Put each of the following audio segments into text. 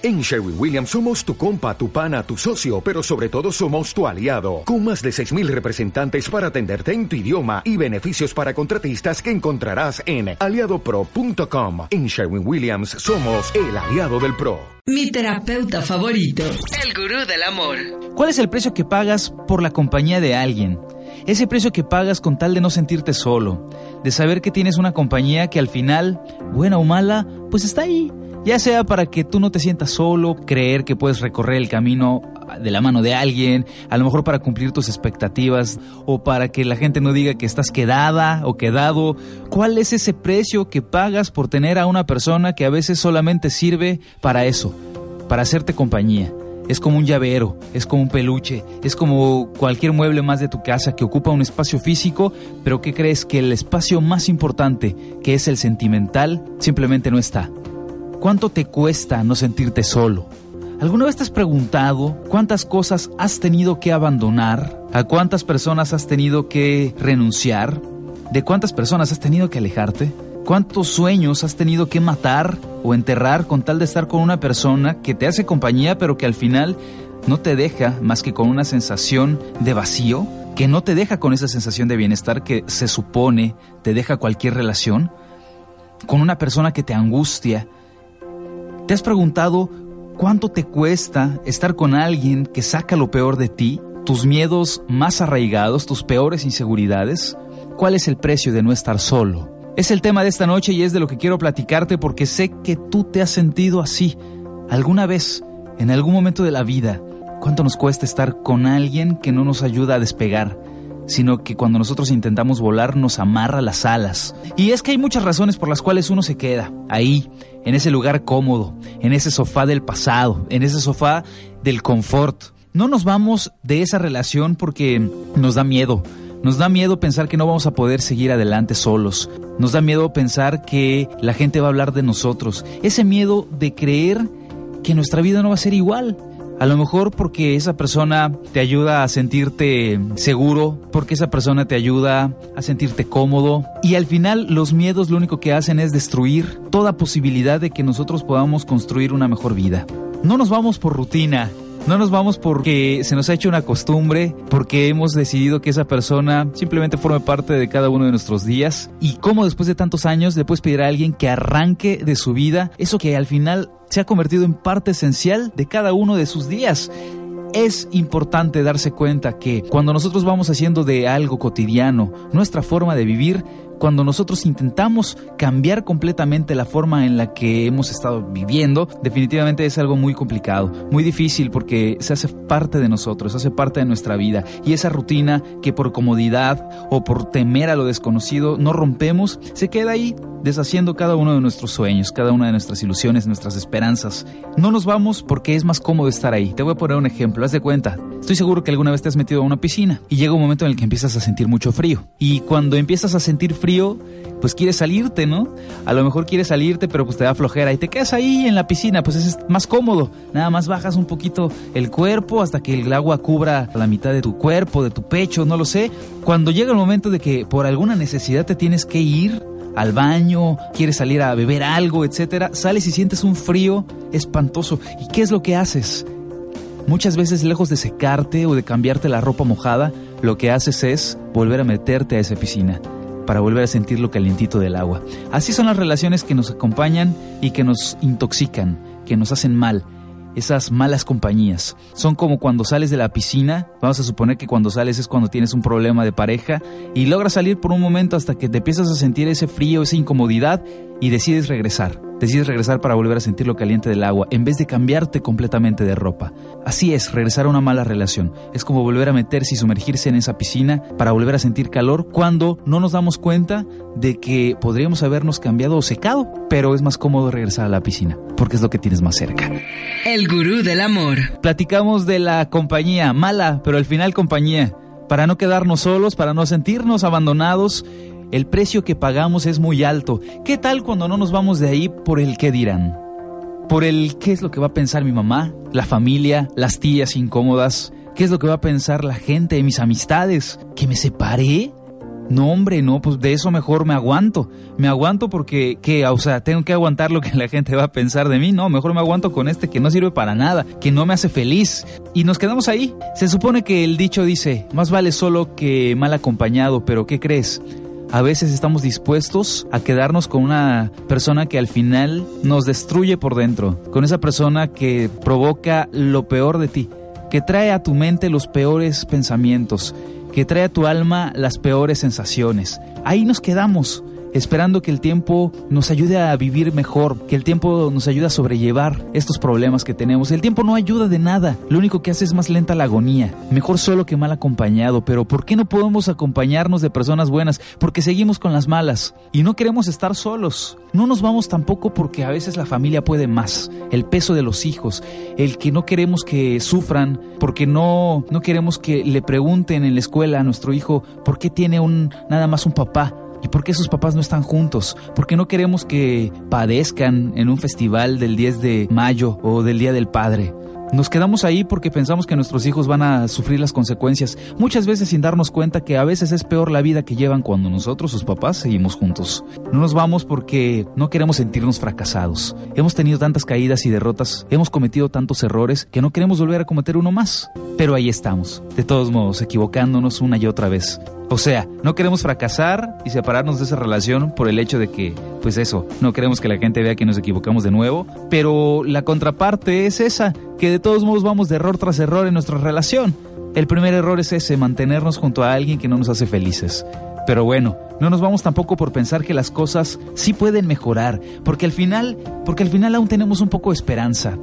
En Sherwin Williams somos tu compa, tu pana, tu socio, pero sobre todo somos tu aliado, con más de 6.000 representantes para atenderte en tu idioma y beneficios para contratistas que encontrarás en aliadopro.com. En Sherwin Williams somos el aliado del PRO. Mi terapeuta favorito, el gurú del amor. ¿Cuál es el precio que pagas por la compañía de alguien? Ese precio que pagas con tal de no sentirte solo, de saber que tienes una compañía que al final, buena o mala, pues está ahí ya sea para que tú no te sientas solo, creer que puedes recorrer el camino de la mano de alguien, a lo mejor para cumplir tus expectativas o para que la gente no diga que estás quedada o quedado. ¿Cuál es ese precio que pagas por tener a una persona que a veces solamente sirve para eso, para hacerte compañía? Es como un llavero, es como un peluche, es como cualquier mueble más de tu casa que ocupa un espacio físico, pero que crees que el espacio más importante, que es el sentimental, simplemente no está. ¿Cuánto te cuesta no sentirte solo? ¿Alguna vez te has preguntado cuántas cosas has tenido que abandonar? ¿A cuántas personas has tenido que renunciar? ¿De cuántas personas has tenido que alejarte? ¿Cuántos sueños has tenido que matar o enterrar con tal de estar con una persona que te hace compañía pero que al final no te deja más que con una sensación de vacío? ¿Que no te deja con esa sensación de bienestar que se supone te deja cualquier relación? ¿Con una persona que te angustia? ¿Te has preguntado cuánto te cuesta estar con alguien que saca lo peor de ti, tus miedos más arraigados, tus peores inseguridades? ¿Cuál es el precio de no estar solo? Es el tema de esta noche y es de lo que quiero platicarte porque sé que tú te has sentido así alguna vez, en algún momento de la vida. ¿Cuánto nos cuesta estar con alguien que no nos ayuda a despegar? sino que cuando nosotros intentamos volar nos amarra las alas. Y es que hay muchas razones por las cuales uno se queda ahí, en ese lugar cómodo, en ese sofá del pasado, en ese sofá del confort. No nos vamos de esa relación porque nos da miedo. Nos da miedo pensar que no vamos a poder seguir adelante solos. Nos da miedo pensar que la gente va a hablar de nosotros. Ese miedo de creer que nuestra vida no va a ser igual. A lo mejor porque esa persona te ayuda a sentirte seguro, porque esa persona te ayuda a sentirte cómodo y al final los miedos lo único que hacen es destruir toda posibilidad de que nosotros podamos construir una mejor vida. No nos vamos por rutina, no nos vamos porque se nos ha hecho una costumbre, porque hemos decidido que esa persona simplemente forme parte de cada uno de nuestros días. Y cómo después de tantos años le puedes pedir a alguien que arranque de su vida eso que al final se ha convertido en parte esencial de cada uno de sus días. Es importante darse cuenta que cuando nosotros vamos haciendo de algo cotidiano nuestra forma de vivir, cuando nosotros intentamos cambiar completamente la forma en la que hemos estado viviendo, definitivamente es algo muy complicado, muy difícil porque se hace parte de nosotros, se hace parte de nuestra vida. Y esa rutina que por comodidad o por temer a lo desconocido no rompemos, se queda ahí deshaciendo cada uno de nuestros sueños, cada una de nuestras ilusiones, nuestras esperanzas. No nos vamos porque es más cómodo estar ahí. Te voy a poner un ejemplo, haz de cuenta. Estoy seguro que alguna vez te has metido a una piscina y llega un momento en el que empiezas a sentir mucho frío. Y cuando empiezas a sentir frío, pues quieres salirte, ¿no? A lo mejor quieres salirte, pero pues te da flojera y te quedas ahí en la piscina, pues es más cómodo. Nada más bajas un poquito el cuerpo hasta que el agua cubra la mitad de tu cuerpo, de tu pecho, no lo sé. Cuando llega el momento de que por alguna necesidad te tienes que ir, al baño, quieres salir a beber algo, etcétera, sales y sientes un frío espantoso. ¿Y qué es lo que haces? Muchas veces lejos de secarte o de cambiarte la ropa mojada, lo que haces es volver a meterte a esa piscina para volver a sentir lo calientito del agua. Así son las relaciones que nos acompañan y que nos intoxican, que nos hacen mal esas malas compañías. Son como cuando sales de la piscina, vamos a suponer que cuando sales es cuando tienes un problema de pareja y logras salir por un momento hasta que te empiezas a sentir ese frío, esa incomodidad y decides regresar. Decides regresar para volver a sentir lo caliente del agua en vez de cambiarte completamente de ropa. Así es, regresar a una mala relación. Es como volver a meterse y sumergirse en esa piscina para volver a sentir calor cuando no nos damos cuenta de que podríamos habernos cambiado o secado, pero es más cómodo regresar a la piscina porque es lo que tienes más cerca. El gurú del amor. Platicamos de la compañía, mala, pero al final compañía. Para no quedarnos solos, para no sentirnos abandonados el precio que pagamos es muy alto. ¿Qué tal cuando no nos vamos de ahí por el qué dirán? Por el qué es lo que va a pensar mi mamá, la familia, las tías incómodas, qué es lo que va a pensar la gente, mis amistades, que me separé, No, hombre, no, pues de eso mejor me aguanto. Me aguanto porque, que, o sea, tengo que aguantar lo que la gente va a pensar de mí. No, mejor me aguanto con este que no sirve para nada, que no me hace feliz. Y nos quedamos ahí. Se supone que el dicho dice, más vale solo que mal acompañado, pero ¿qué crees? A veces estamos dispuestos a quedarnos con una persona que al final nos destruye por dentro, con esa persona que provoca lo peor de ti, que trae a tu mente los peores pensamientos, que trae a tu alma las peores sensaciones. Ahí nos quedamos, esperando que el tiempo nos ayude a vivir mejor, que el tiempo nos ayude a sobrellevar estos problemas que tenemos. El tiempo no ayuda de nada, lo único que hace es más lenta la agonía. Mejor solo que mal acompañado, pero ¿por qué no podemos acompañarnos de personas buenas? Porque seguimos con las malas y no queremos estar solos. No nos vamos tampoco porque a veces la familia puede más, el peso de los hijos, el que no queremos que sufran, porque no, no queremos que le pregunten en la escuela a nuestro hijo por qué tiene un, nada más un papá ¿Y por qué sus papás no están juntos? ¿Por qué no queremos que padezcan en un festival del 10 de mayo o del Día del Padre? Nos quedamos ahí porque pensamos que nuestros hijos van a sufrir las consecuencias, muchas veces sin darnos cuenta que a veces es peor la vida que llevan cuando nosotros, sus papás, seguimos juntos. No nos vamos porque no queremos sentirnos fracasados. Hemos tenido tantas caídas y derrotas, hemos cometido tantos errores que no queremos volver a cometer uno más. Pero ahí estamos, de todos modos, equivocándonos una y otra vez. O sea, no queremos fracasar y separarnos de esa relación por el hecho de que, pues eso, no queremos que la gente vea que nos equivocamos de nuevo, pero la contraparte es esa, que de todos modos vamos de error tras error en nuestra relación. El primer error es ese, mantenernos junto a alguien que no nos hace felices. Pero bueno, no nos vamos tampoco por pensar que las cosas sí pueden mejorar, porque al final, porque al final aún tenemos un poco de esperanza.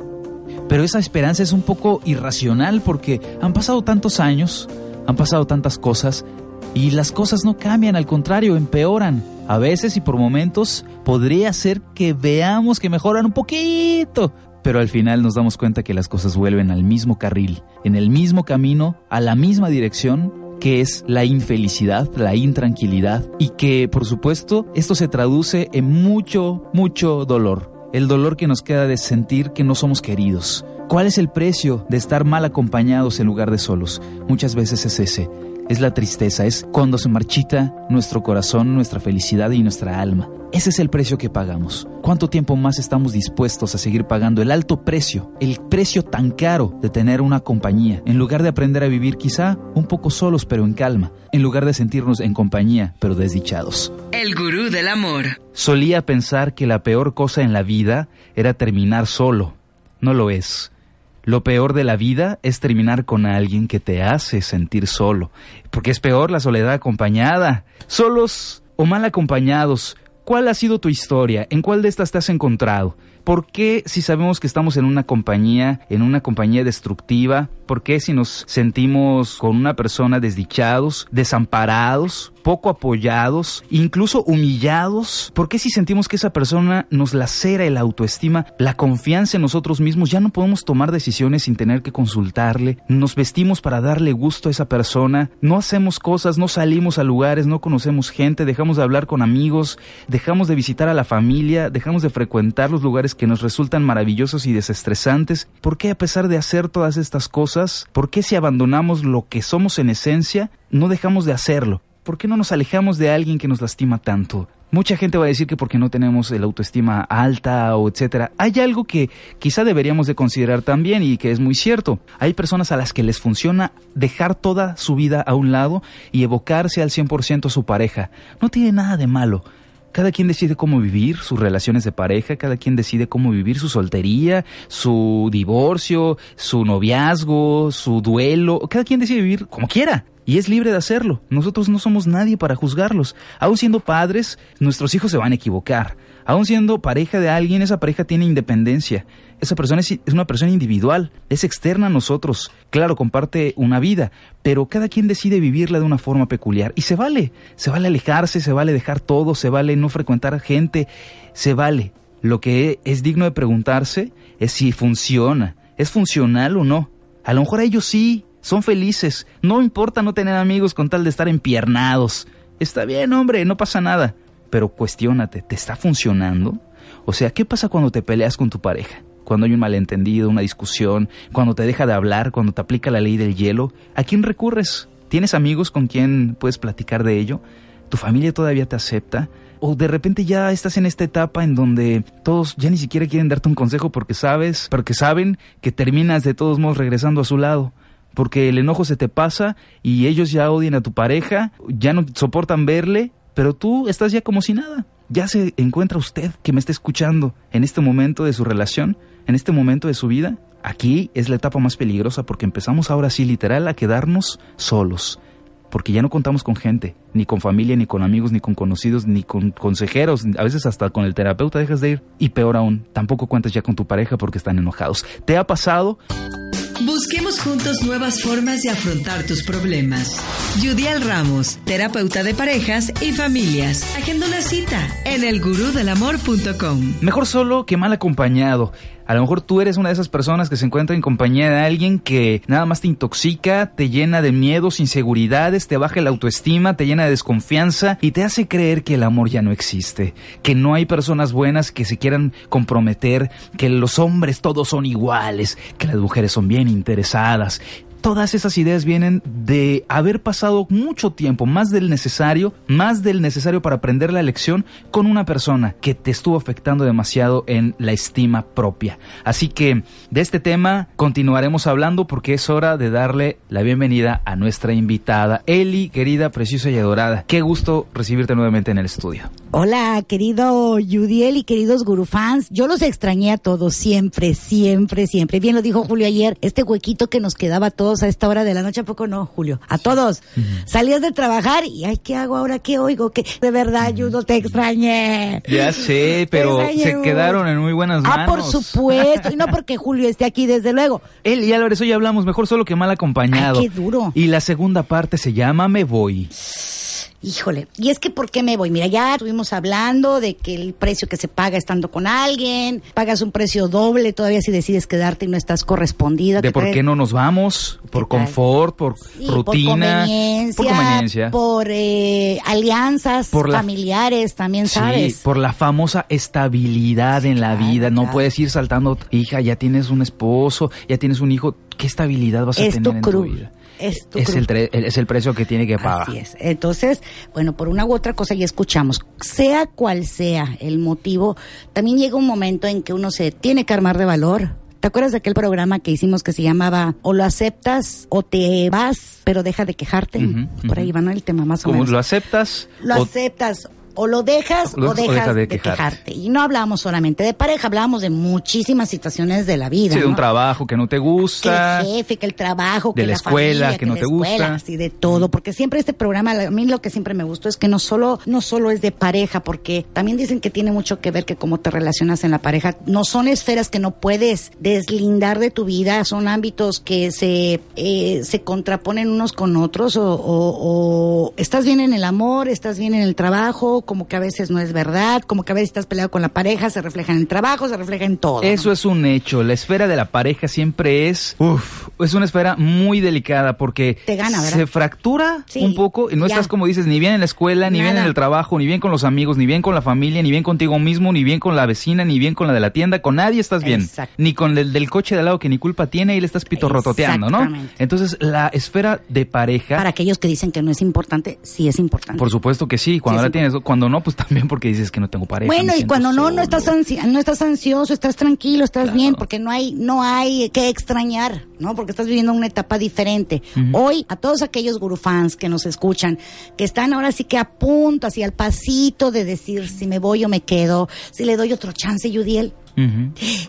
Pero esa esperanza es un poco irracional porque han pasado tantos años, han pasado tantas cosas y las cosas no cambian, al contrario, empeoran. A veces y por momentos podría ser que veamos que mejoran un poquito, pero al final nos damos cuenta que las cosas vuelven al mismo carril, en el mismo camino, a la misma dirección, que es la infelicidad, la intranquilidad, y que por supuesto esto se traduce en mucho, mucho dolor. El dolor que nos queda de sentir que no somos queridos. ¿Cuál es el precio de estar mal acompañados en lugar de solos? Muchas veces es ese es la tristeza, es cuando se marchita nuestro corazón, nuestra felicidad y nuestra alma. Ese es el precio que pagamos. ¿Cuánto tiempo más estamos dispuestos a seguir pagando el alto precio, el precio tan caro de tener una compañía, en lugar de aprender a vivir quizá un poco solos pero en calma, en lugar de sentirnos en compañía pero desdichados? El gurú del amor. Solía pensar que la peor cosa en la vida era terminar solo. No lo es. Lo peor de la vida es terminar con alguien que te hace sentir solo, porque es peor la soledad acompañada. Solos o mal acompañados, ¿cuál ha sido tu historia? ¿En cuál de estas te has encontrado? ¿Por qué si sabemos que estamos en una compañía, en una compañía destructiva, por qué si nos sentimos con una persona desdichados, desamparados, poco apoyados, incluso humillados? ¿Por qué si sentimos que esa persona nos lacera el autoestima, la confianza en nosotros mismos, ya no podemos tomar decisiones sin tener que consultarle? Nos vestimos para darle gusto a esa persona, no hacemos cosas, no salimos a lugares, no conocemos gente, dejamos de hablar con amigos, dejamos de visitar a la familia, dejamos de frecuentar los lugares que nos resultan maravillosos y desestresantes. ¿Por qué a pesar de hacer todas estas cosas, por qué si abandonamos lo que somos en esencia, no dejamos de hacerlo? ¿por qué no nos alejamos de alguien que nos lastima tanto? Mucha gente va a decir que porque no tenemos el autoestima alta o etcétera. Hay algo que quizá deberíamos de considerar también y que es muy cierto. Hay personas a las que les funciona dejar toda su vida a un lado y evocarse al 100% a su pareja. No tiene nada de malo. Cada quien decide cómo vivir sus relaciones de pareja, cada quien decide cómo vivir su soltería, su divorcio, su noviazgo, su duelo. Cada quien decide vivir como quiera y es libre de hacerlo. Nosotros no somos nadie para juzgarlos. Aún siendo padres, nuestros hijos se van a equivocar. Aún siendo pareja de alguien, esa pareja tiene independencia. Esa persona es, una persona individual, es externa a nosotros. Claro, comparte una vida, pero cada quien decide vivirla de una forma peculiar. Y se vale, se vale alejarse, se vale dejar todo, se vale no frecuentar gente, se vale. Lo que es digno de preguntarse es si funciona, es funcional o no. A lo mejor a ellos sí, son felices. No importa no tener amigos con tal de estar empiernados. Está bien, hombre, no pasa nada. Pero cuestiónate, ¿te está funcionando? O sea, ¿qué pasa cuando te peleas con tu pareja? Cuando hay un malentendido, una discusión, cuando te deja de hablar, cuando te aplica la ley del hielo, ¿a quién recurres? ¿Tienes amigos con quien puedes platicar de ello? tu familia todavía te acepta, o de repente ya estás en esta etapa en donde todos ya ni siquiera quieren darte un consejo porque sabes, porque saben que terminas de todos modos regresando a su lado. Porque el enojo se te pasa y ellos ya odian a tu pareja, ya no soportan verle, pero tú estás ya como si nada. Ya se encuentra usted que me está escuchando en este momento de su relación, en este momento de su vida. Aquí es la etapa más peligrosa porque empezamos ahora sí literal a quedarnos solos porque ya no contamos con gente, ni con familia, ni con amigos, ni con conocidos, ni con consejeros, a veces hasta con el terapeuta dejas de ir. Y peor aún, tampoco cuentas ya con tu pareja porque están enojados. ¿Te ha pasado? Busquemos juntos nuevas formas de afrontar tus problemas. Yudial Ramos, terapeuta de parejas y familias. Agenda una cita en elgurudelamor.com. Mejor solo que mal acompañado. A lo mejor tú eres una de esas personas que se encuentra en compañía de alguien que nada más te intoxica, te llena de miedos, inseguridades, te baja la autoestima, te llena de desconfianza y te hace creer que el amor ya no existe, que no hay personas buenas que se quieran comprometer, que los hombres todos son iguales, que las mujeres son bien interesadas todas esas ideas vienen de haber pasado mucho tiempo, más del necesario, más del necesario para aprender la lección con una persona que te estuvo afectando demasiado en la estima propia. Así que de este tema continuaremos hablando porque es hora de darle la bienvenida a nuestra invitada, Eli, querida, preciosa y adorada. Qué gusto recibirte nuevamente en el estudio. Hola, querido Yudiel y queridos gurufans. Yo los extrañé a todos siempre, siempre, siempre. Bien lo dijo Julio ayer, este huequito que nos quedaba a todos a esta hora de la noche, ¿a poco no, Julio? A todos. Salías de trabajar y, ay, ¿qué hago ahora? ¿Qué oigo? ¿Qué? De verdad, Yudo, te extrañé. Ya sé, pero se quedaron en muy buenas manos. Ah, por supuesto. y no porque Julio esté aquí, desde luego. Él y Álvarez hoy hablamos mejor solo que mal acompañado. Ay, qué duro. Y la segunda parte se llama Me Voy. Híjole, y es que ¿por qué me voy? Mira, ya estuvimos hablando de que el precio que se paga estando con alguien, pagas un precio doble todavía si decides quedarte y no estás correspondida. De por qué no nos vamos, por confort, por rutina, por conveniencia, por, conveniencia. por eh, alianzas familiares, también sabes. Sí, por la famosa estabilidad en la vida. No puedes ir saltando, hija, ya tienes un esposo, ya tienes un hijo, ¿qué estabilidad vas a tener en tu vida? Es, el es el precio que tiene que pagar. Así es. Entonces, bueno, por una u otra cosa ya escuchamos, sea cual sea el motivo, también llega un momento en que uno se tiene que armar de valor. ¿Te acuerdas de aquel programa que hicimos que se llamaba O lo aceptas o te vas, pero deja de quejarte? Por ahí va, ¿no? El tema más o menos. ¿Lo aceptas? Lo aceptas o lo dejas o, dejas de, quejarte. Y no hablamos solamente de pareja, hablábamos de muchísimas situaciones de la vida. Sí, de un trabajo que no te gusta. Que el jefe, que el trabajo, de que la, escuela, que, no te gusta. Sí, de todo. Porque siempre este programa, a mí lo que siempre me gustó es que no solo, no solo es de pareja, porque también dicen que tiene mucho que ver que cómo te relacionas en la pareja. No son esferas que no puedes deslindar de tu vida, son ámbitos que se, eh, se contraponen unos con otros o, o estás bien en el amor, estás bien en el trabajo, como que a veces no es verdad, como que a veces estás peleado con la pareja, se refleja en el trabajo, se refleja en todo. Eso es un hecho. La esfera de la pareja siempre es, uff, es una esfera muy delicada porque Te gana, se fractura un poco y no estás como dices, ni bien en la escuela, ni bien en el trabajo, ni bien con los amigos, ni bien con la familia, ni bien contigo mismo, ni bien con la vecina, ni bien con la de la tienda, con nadie estás bien. Ni con el del coche de al lado que ni culpa tiene y le estás pitorrototeando, ¿no? Entonces, la esfera de pareja. Para aquellos que dicen que no es importante, sí es importante. Por supuesto que sí, cuando la tienes, cuando no, pues también porque dices que no tengo pareja. Bueno, y cuando no, no estás, no estás ansioso, estás tranquilo, estás bien, porque no hay, no hay que extrañar, ¿no? Porque estás viviendo una etapa diferente. Hoy, a todos aquellos gurufans que nos escuchan, que están ahora sí que a punto, así al pasito de decir si me voy o me quedo, si le doy otro chance, Yudiel,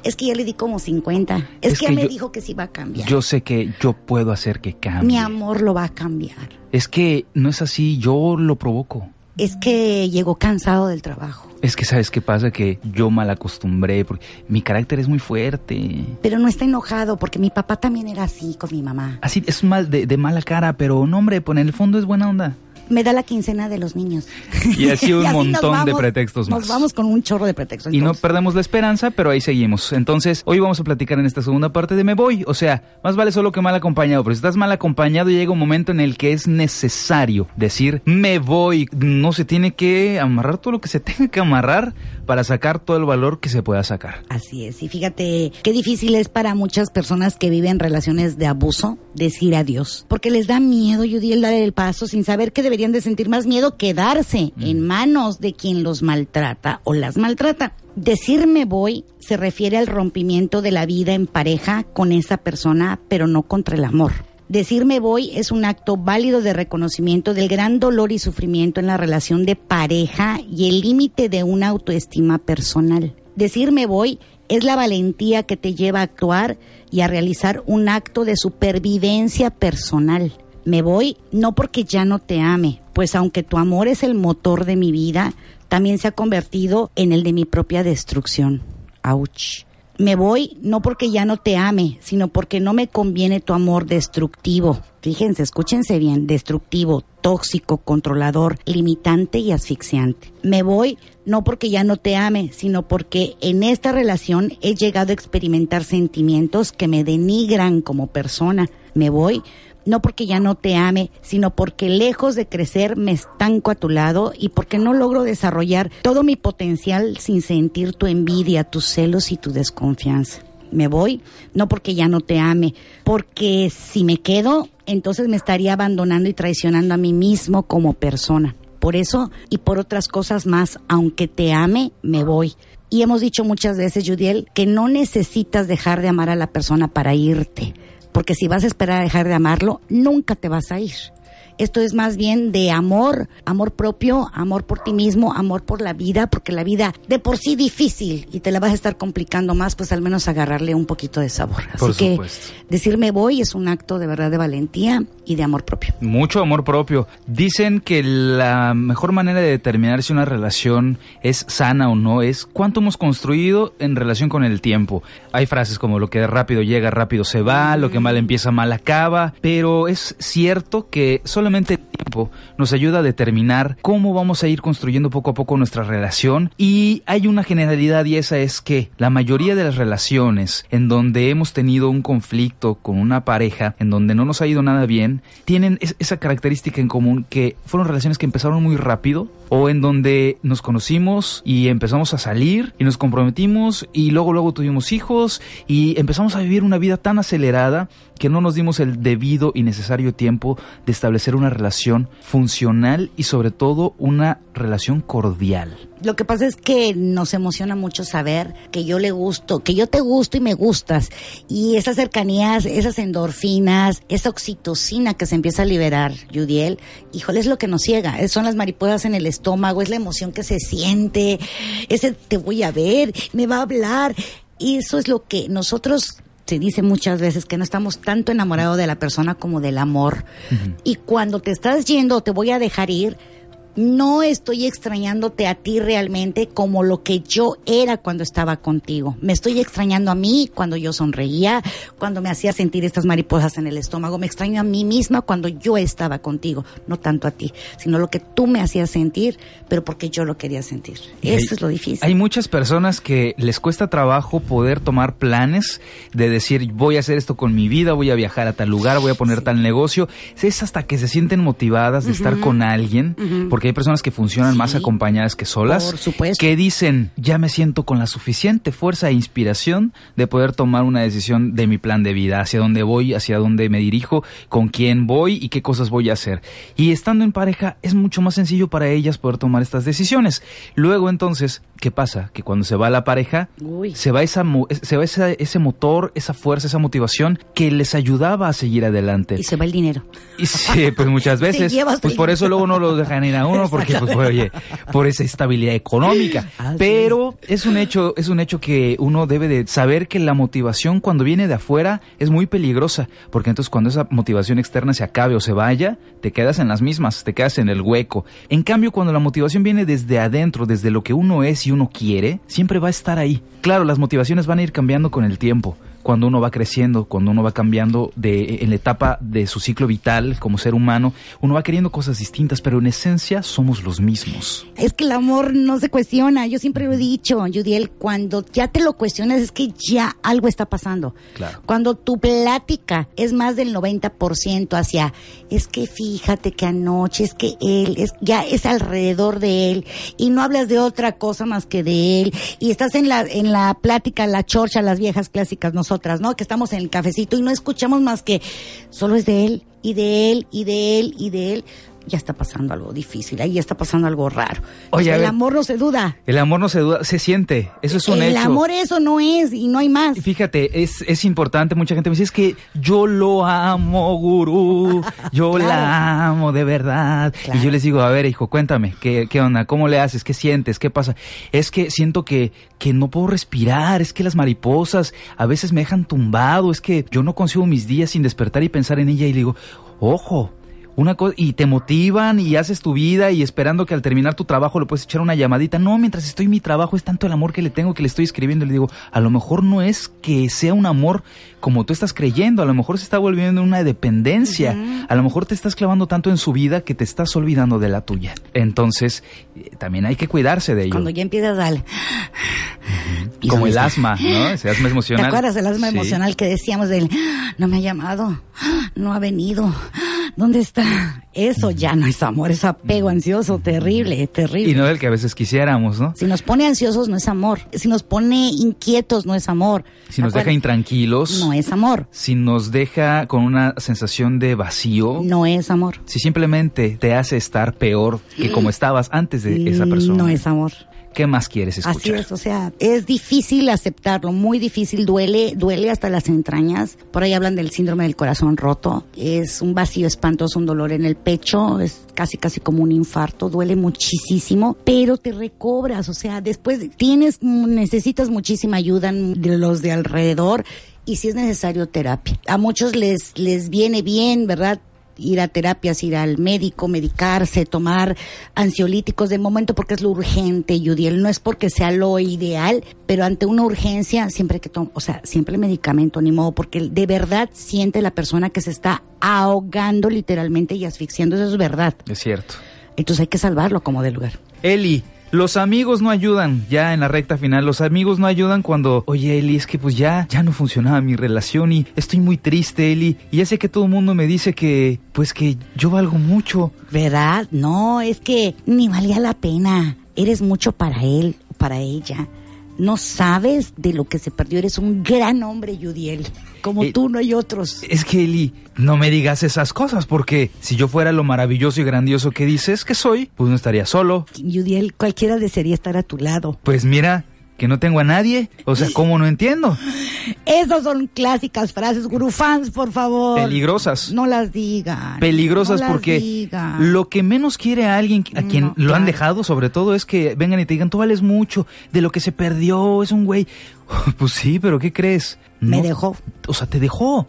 Es que ya le di como 50. Es, que, ya me dijo que sí va a cambiar. Yo sé que yo puedo hacer que cambie. Mi amor lo va a cambiar. Es que no es así, yo lo provoco es que llegó cansado del trabajo. Es que sabes qué pasa, que yo mal acostumbré, porque mi carácter es muy fuerte. Pero no está enojado, porque mi papá también era así con mi mamá. Así, es mal de, de mala cara, pero no hombre, pues en el fondo es buena onda me da la quincena de los niños. Y así un montón de pretextos más. Nos vamos con un chorro de pretextos. Y no perdemos la esperanza, pero ahí seguimos. Entonces, hoy vamos a platicar en esta segunda parte de Me Voy. O sea, más vale solo que mal acompañado. Pero si estás mal acompañado, llega un momento en el que es necesario decir Me Voy. No se tiene que amarrar todo lo que se tenga que amarrar para sacar todo el valor que se pueda sacar. Así es. Y fíjate qué difícil es para muchas personas que viven relaciones de abuso decir adiós. Porque les da miedo, Judy, el dar el paso sin saber debe deberían de sentir más miedo quedarse en manos de quien los maltrata o las maltrata. Decir me voy se refiere al rompimiento de la vida en pareja con esa persona, pero no contra el amor. Decir me voy es un acto válido de reconocimiento del gran dolor y sufrimiento en la relación de pareja y el límite de una autoestima personal. Decir me voy es la valentía que te lleva a actuar y a realizar un acto de supervivencia personal. Me voy no porque ya no te ame, pues aunque tu amor es el motor de mi vida, también se ha convertido en el de mi propia destrucción. Ouch. Me voy no porque ya no te ame, sino porque no me conviene tu amor destructivo. Fíjense, escúchense bien, destructivo, tóxico, controlador, limitante y asfixiante. Me voy no porque ya no te ame, sino porque en esta relación he llegado a experimentar sentimientos que me denigran como persona. Me voy no porque ya no te ame, sino porque lejos de crecer me estanco a tu lado y porque no logro desarrollar todo mi potencial sin sentir tu envidia, tus celos y tu desconfianza. Me voy, no porque ya no te ame, porque si me quedo, entonces me estaría abandonando y traicionando a mí mismo como persona. Por eso y por otras cosas más, aunque te ame, me voy. Y hemos dicho muchas veces, Judiel, que no necesitas dejar de amar a la persona para irte porque si vas a esperar a dejar de amarlo, nunca te vas a ir. Esto es más bien de amor, amor propio, amor por ti mismo, amor por la vida, porque la vida de por sí difícil y te la vas a estar complicando más, pues al menos agarrarle un poquito de sabor. Así que decirme voy es un acto de verdad de valentía y de amor propio. Mucho amor propio. Dicen que la mejor manera de determinar si una relación es sana o no es cuánto hemos construido en relación con el tiempo. Hay frases como lo que rápido llega, rápido se va, lo que mal empieza, mal acaba, pero es cierto que solo solamente el tiempo nos ayuda a determinar cómo vamos a ir construyendo poco a poco nuestra relación. Y hay una generalidad y esa es que la mayoría de las relaciones en donde hemos tenido un conflicto con una pareja, en donde no nos ha ido nada bien, tienen esa característica en común que fueron relaciones que empezaron muy rápido o en donde nos conocimos y empezamos a salir y nos comprometimos y luego luego tuvimos hijos y empezamos a vivir una vida tan acelerada que no nos dimos el debido y necesario tiempo de establecer una relación funcional y sobre todo una relación cordial. Lo que pasa es que nos emociona mucho saber que yo le gusto, que yo te gusto y me gustas. Y esas cercanías, esas endorfinas, esa oxitocina que se empieza a liberar, Judiel, híjole, es lo que nos ciega. Son las mariposas en el estómago, es la emoción que se siente, ese te voy a ver, me va a hablar. Y eso es lo que nosotros se dice muchas veces que no estamos tanto enamorados de la persona como del amor. Y cuando te estás yendo, te voy a dejar ir, no estoy extrañándote a ti realmente como lo que yo era cuando estaba contigo. Me estoy extrañando a mí cuando yo sonreía, cuando me hacía sentir estas mariposas en el estómago. Me extraño a mí misma cuando yo estaba contigo, no tanto a ti, sino lo que tú me hacías sentir, pero porque yo lo quería sentir. Eso es lo difícil. Hay muchas personas que les cuesta trabajo poder tomar planes de decir, voy a hacer esto con mi vida, voy a viajar a tal lugar, voy a poner tal negocio. Es hasta que se sienten motivadas de estar con alguien, porque hay personas que funcionan más acompañadas que solas, Por supuesto. que dicen, ya me siento con la suficiente fuerza e inspiración de poder tomar una decisión de mi plan de vida, hacia dónde voy, hacia dónde me dirijo, con quién voy y qué cosas voy a hacer. Y estando en pareja es mucho más sencillo para ellas poder tomar estas decisiones. Luego entonces, ¿qué pasa? Que cuando se va la pareja, se va, esa, se va ese motor, esa fuerza, esa motivación que les ayudaba a seguir adelante. Y se va el dinero. Y sí, pues muchas veces. pues por eso luego no lo dejan ir a uno porque pues, oye, por esa estabilidad económica. Pero es un hecho, es un hecho que uno debe de saber que la motivación cuando viene de afuera es muy peligrosa, porque entonces cuando esa motivación externa se acabe o se vaya, te quedas en las mismas, te quedas en el hueco. En cambio, cuando la motivación viene desde adentro, desde lo que uno es y uno quiere, siempre va a estar ahí. Claro, las motivaciones van a ir cambiando con el tiempo cuando uno va creciendo, cuando uno va cambiando de, en la etapa de su ciclo vital como ser humano, uno va queriendo cosas distintas, pero en esencia somos los mismos. Es que el amor no se cuestiona, yo siempre lo he dicho, Judiel, cuando ya te lo cuestionas es que ya algo está pasando. Claro. Cuando tu plática es más del 90% hacia, es que fíjate que anoche, es que él, es, ya es alrededor de él, y no hablas de otra cosa más que de él, y estás en la, en la plática, la chorcha, las viejas clásicas, nosotros ¿no? Que estamos en el cafecito y no escuchamos más que solo es de él y de él y de él y de él. Ya está pasando algo difícil, ahí está pasando algo raro. Oye, el ver. amor no se duda. El amor no se duda, se siente. Eso es un el hecho. amor eso no es y no hay más. Fíjate, es, es importante, mucha gente me dice, es que yo lo amo, gurú, yo Claro. la amo de verdad. Claro. Y yo les digo, a ver, hijo, cuéntame, ¿qué, ¿qué onda? ¿Cómo le haces? ¿Qué sientes? ¿Qué pasa? Es que siento que, que no puedo respirar, es que las mariposas a veces me dejan tumbado, es que yo no consigo mis días sin despertar y pensar en ella y le digo, ojo. Una cosa, y te motivan y haces tu vida y esperando que al terminar tu trabajo le puedes echar una llamadita. No, mientras estoy en mi trabajo es tanto el amor que le tengo que le estoy escribiendo. Le digo, a lo mejor no es que sea un amor como tú estás creyendo, a lo mejor se está volviendo una dependencia. A lo mejor te estás clavando tanto en su vida que te estás olvidando de la tuya. Entonces, eh, también hay que cuidarse de ello. Cuando ya empiezas al... Como el asma, ¿no? Ese asma ¿Te emocional. acuerdas del asma Sí. emocional que decíamos del no me ha llamado, no ha venido, ¿dónde está? Eso ya no es amor, es apego ansioso, terrible, terrible. Y no del que a veces quisiéramos, ¿no? Si nos pone ansiosos no es amor, si nos pone inquietos no es amor. Si nos deja intranquilos, No es amor, si nos deja con una sensación de vacío, no es amor. si simplemente te hace estar peor que como estabas antes de esa persona, Mm, No es amor. ¿Qué más quieres escuchar? Así es, o sea, es difícil aceptarlo, muy difícil, duele, duele hasta las entrañas. Por ahí hablan del síndrome del corazón roto. Es un vacío espantoso, un dolor en el pecho, es casi casi como un infarto, duele muchísimo, pero te recobras, o sea, después tienes necesitas muchísima ayuda de los de alrededor y si es necesario terapia. A muchos les les viene bien, ¿verdad? Ir a terapias, ir al médico, medicarse, tomar ansiolíticos de momento porque es lo urgente, Yudiel. No es porque sea lo ideal, pero ante una urgencia siempre hay que tomar, o sea, siempre el medicamento, ni modo, porque de verdad siente la persona que se está ahogando literalmente y asfixiando, eso es verdad. Es cierto. Entonces hay que salvarlo como de lugar. Eli, los amigos no ayudan ya en la recta final. Los amigos no ayudan cuando, oye Eli, es que pues ya, ya no funcionaba mi relación y estoy muy triste, Eli. Y ya sé que todo el mundo me dice que, pues que yo valgo mucho. ¿Verdad? No, es que ni valía la pena. Eres mucho para él, para ella. No sabes de lo que se perdió. Eres un gran hombre, Yudiel. Como Eh, tú no hay otros. Es que Eli, no me digas esas cosas porque si yo fuera lo maravilloso y grandioso que dices que soy, pues no estaría solo. Yudiel, cualquiera desearía estar a tu lado. Pues mira, que no tengo a nadie. O sea, ¿cómo no entiendo? Esas son clásicas frases, gurufans, por favor. Peligrosas. No las digan. peligrosas No las porque digan. lo que menos quiere a alguien a quien No, lo han dejado sobre todo es que vengan y te digan tú vales mucho de lo que se perdió es un güey pues sí pero qué crees Me dejó. o sea te dejó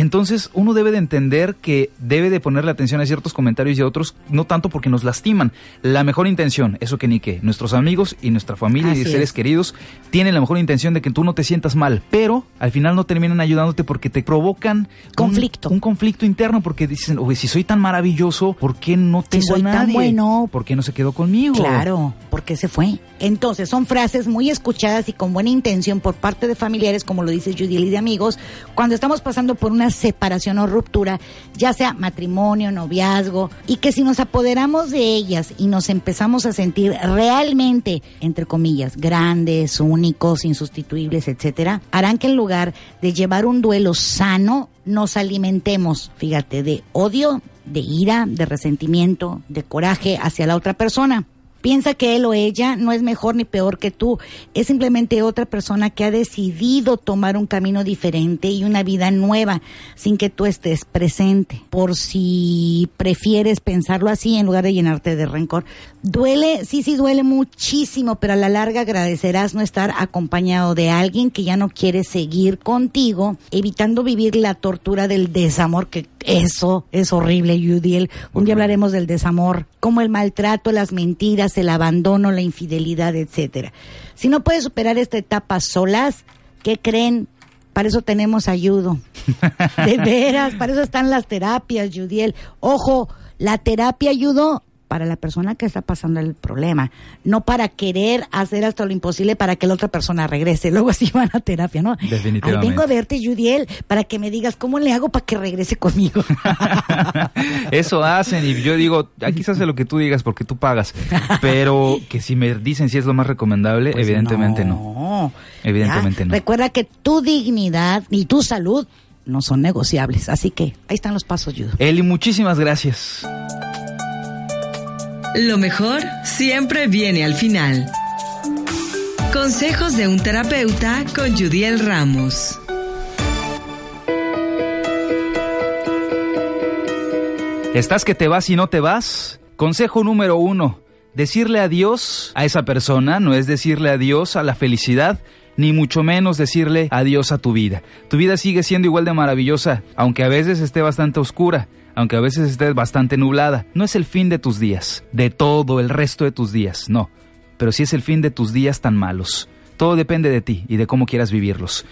entonces uno debe de entender que debe de ponerle atención a ciertos comentarios y a otros no tanto porque nos lastiman la mejor intención eso que ni que nuestros amigos y nuestra familia y seres es. queridos tienen la mejor intención de que tú no te sientas mal pero al final no terminan ayudándote porque te provocan un- Conflicto. un conflicto interno porque dicen, oye, si soy tan maravilloso, ¿por qué no tengo soy a tan bueno. ¿Por qué no se quedó conmigo? Claro, porque se fue. Entonces, son frases muy escuchadas y con buena intención por parte de familiares, como lo dice Judiel, y de amigos, cuando estamos pasando por una separación o ruptura, ya sea matrimonio, noviazgo, y que si nos apoderamos de ellas y nos empezamos a sentir realmente, entre comillas, grandes, únicos, insustituibles, etcétera, harán que en lugar de llevar un duelo sano, nos alimentemos, fíjate, de odio, de ira, de resentimiento, de coraje hacia la otra persona. Piensa que él o ella no es mejor ni peor que tú, es simplemente otra persona que ha decidido tomar un camino diferente y una vida nueva sin que tú estés presente. Por si prefieres pensarlo así en lugar de llenarte de rencor. Duele, sí, sí, duele muchísimo, pero a la larga agradecerás no estar acompañado de alguien que ya no quiere seguir contigo, evitando vivir la tortura del desamor, que eso es horrible, Yudiel. Un día hablaremos del desamor, como el maltrato, las mentiras, el abandono, la infidelidad, etcétera. Si no puedes superar esta etapa solas, ¿qué creen? Para eso tenemos ayudo. De veras, para eso están las terapias, Yudiel. Ojo, la terapia ayudó para la persona que está pasando el problema, no para querer hacer hasta lo imposible para que la otra persona regrese. Luego así van a terapia, ¿no? Definitivamente. Ay, vengo a verte, Yudiel, para que me digas cómo le hago para que regrese conmigo. Eso hacen y yo digo, aquí se hace lo que tú digas porque tú pagas. Pero que si me dicen si es lo más recomendable, Pues evidentemente no. no. Evidentemente Ya, no. Recuerda que tu dignidad y tu salud no son negociables. Así que ahí están los pasos, Yudo. Eli, muchísimas gracias. Lo mejor siempre viene al final. Consejos de un terapeuta con Judiel Ramos. ¿Estás que te vas y no te vas? Consejo número uno. Decirle adiós a esa persona no es decirle adiós a la felicidad, ni mucho menos decirle adiós a tu vida. Tu vida sigue siendo igual de maravillosa, aunque a veces esté bastante oscura, aunque a veces esté bastante nublada. No es el fin de tus días, de todo el resto de tus días, no. Pero sí es el fin de tus días tan malos. Todo depende de ti y de cómo quieras vivirlos.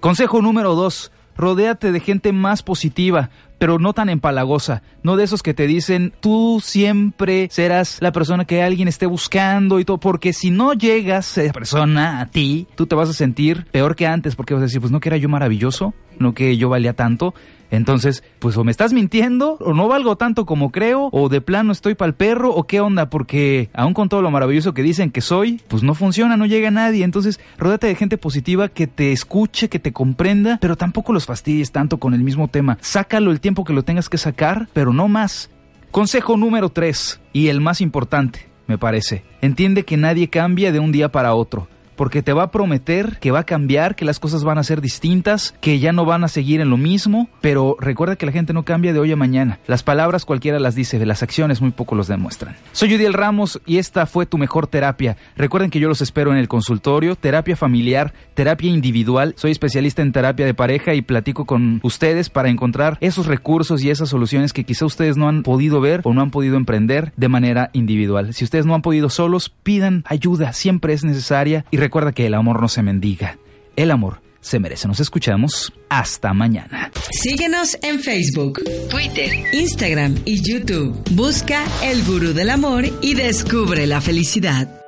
Consejo número dos. Rodéate de gente más positiva, pero no tan empalagosa, no de esos que te dicen tú siempre serás la persona que alguien esté buscando y todo, porque si no llegas esa persona a ti, tú te vas a sentir peor que antes, porque vas a decir, pues no que era yo maravilloso, no que yo valía tanto, entonces, pues o me estás mintiendo, o no valgo tanto como creo, o de plano estoy pa'l perro, o qué onda, porque aún con todo lo maravilloso que dicen que soy, pues no funciona, no llega nadie. Entonces, rodate de gente positiva que te escuche, que te comprenda, pero tampoco los fastidies tanto con el mismo tema. Sácalo el tiempo que lo tengas que sacar, pero no más. Consejo número 3, y el más importante, me parece. Entiende que nadie cambia de un día para otro porque te va a prometer que va a cambiar, que las cosas van a ser distintas, que ya no van a seguir en lo mismo, pero recuerda que la gente no cambia de hoy a mañana. Las palabras cualquiera las dice, de las acciones muy poco los demuestran. Soy Udiel Ramos y esta fue tu mejor terapia. Recuerden que yo los espero en el consultorio, terapia familiar, terapia individual. Soy especialista en terapia de pareja y platico con ustedes para encontrar esos recursos y esas soluciones que quizá ustedes no han podido ver o no han podido emprender de manera individual. Si ustedes no han podido solos, pidan ayuda, siempre es necesaria y recuerda que el amor no se mendiga. El amor se merece. Nos escuchamos. Hasta mañana. Síguenos en Facebook, Twitter, Instagram y YouTube. Busca El Gurú del Amor y descubre la felicidad.